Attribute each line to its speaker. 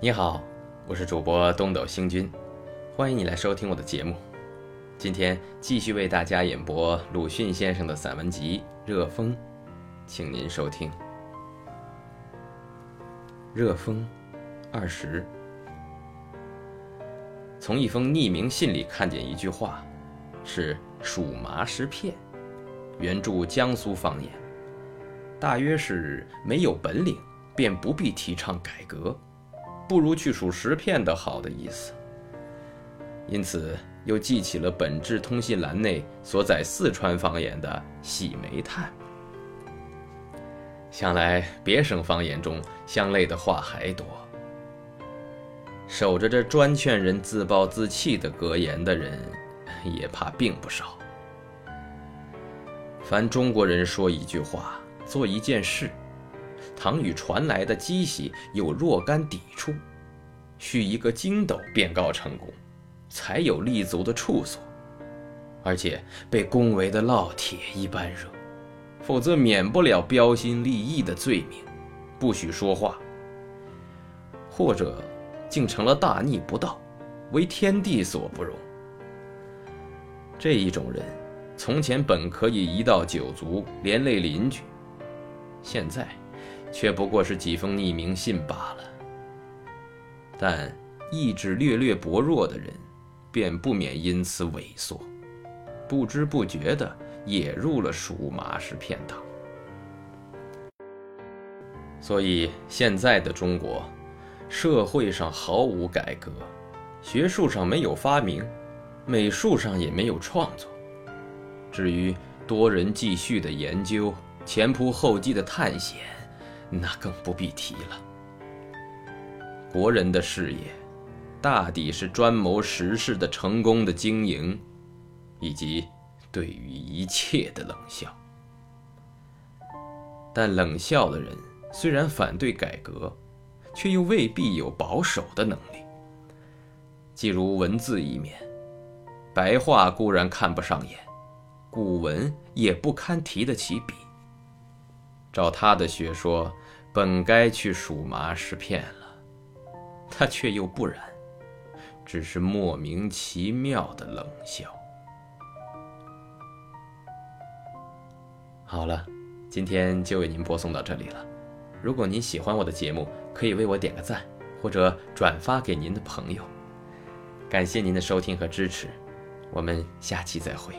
Speaker 1: 你好，我是主播东斗星君，欢迎你来收听我的节目。今天继续为大家演播鲁迅先生的散文集《热风》，请您收听。《热风》二十，从一封匿名信里看见一句话，是“数麻食片”，原著江苏方言，大约是没有本领便不必提倡改革，不如去数十片的好的意思。因此。又记起了本志通信栏内所载四川方言的“洗煤炭”，想来别省方言中相类的话还多。守着这专劝人自暴自弃的格言的人，也怕并不少。凡中国人说一句话、做一件事，常与传来的机喜有若干抵触，需一个筋斗便告成功。才有立足的处所，而且被恭维的烙铁一般热，否则免不了标新立异的罪名，不许说话，或者竟成了大逆不道，为天地所不容。这一种人，从前本可以一道九族，连累邻居，现在却不过是几封匿名信罢了。但意志略略薄弱的人。便不免因此萎缩，不知不觉地也入了属麻式骗党。所以现在的中国，社会上毫无改革，学术上没有发明，美术上也没有创作。至于多人继续的研究、前仆后继的探险，那更不必提了。国人的事业。大抵是专谋时事的成功的经营，以及对于一切的冷笑。但冷笑的人虽然反对改革，却又未必有保守的能力。既如文字一面，白话固然看不上眼，古文也不堪提得起笔。照他的学说，本该去数麻石片了，他却又不然。只是莫名其妙的冷笑。好了，今天就为您播送到这里了。如果您喜欢我的节目，可以为我点个赞，或者转发给您的朋友。感谢您的收听和支持，我们下期再会。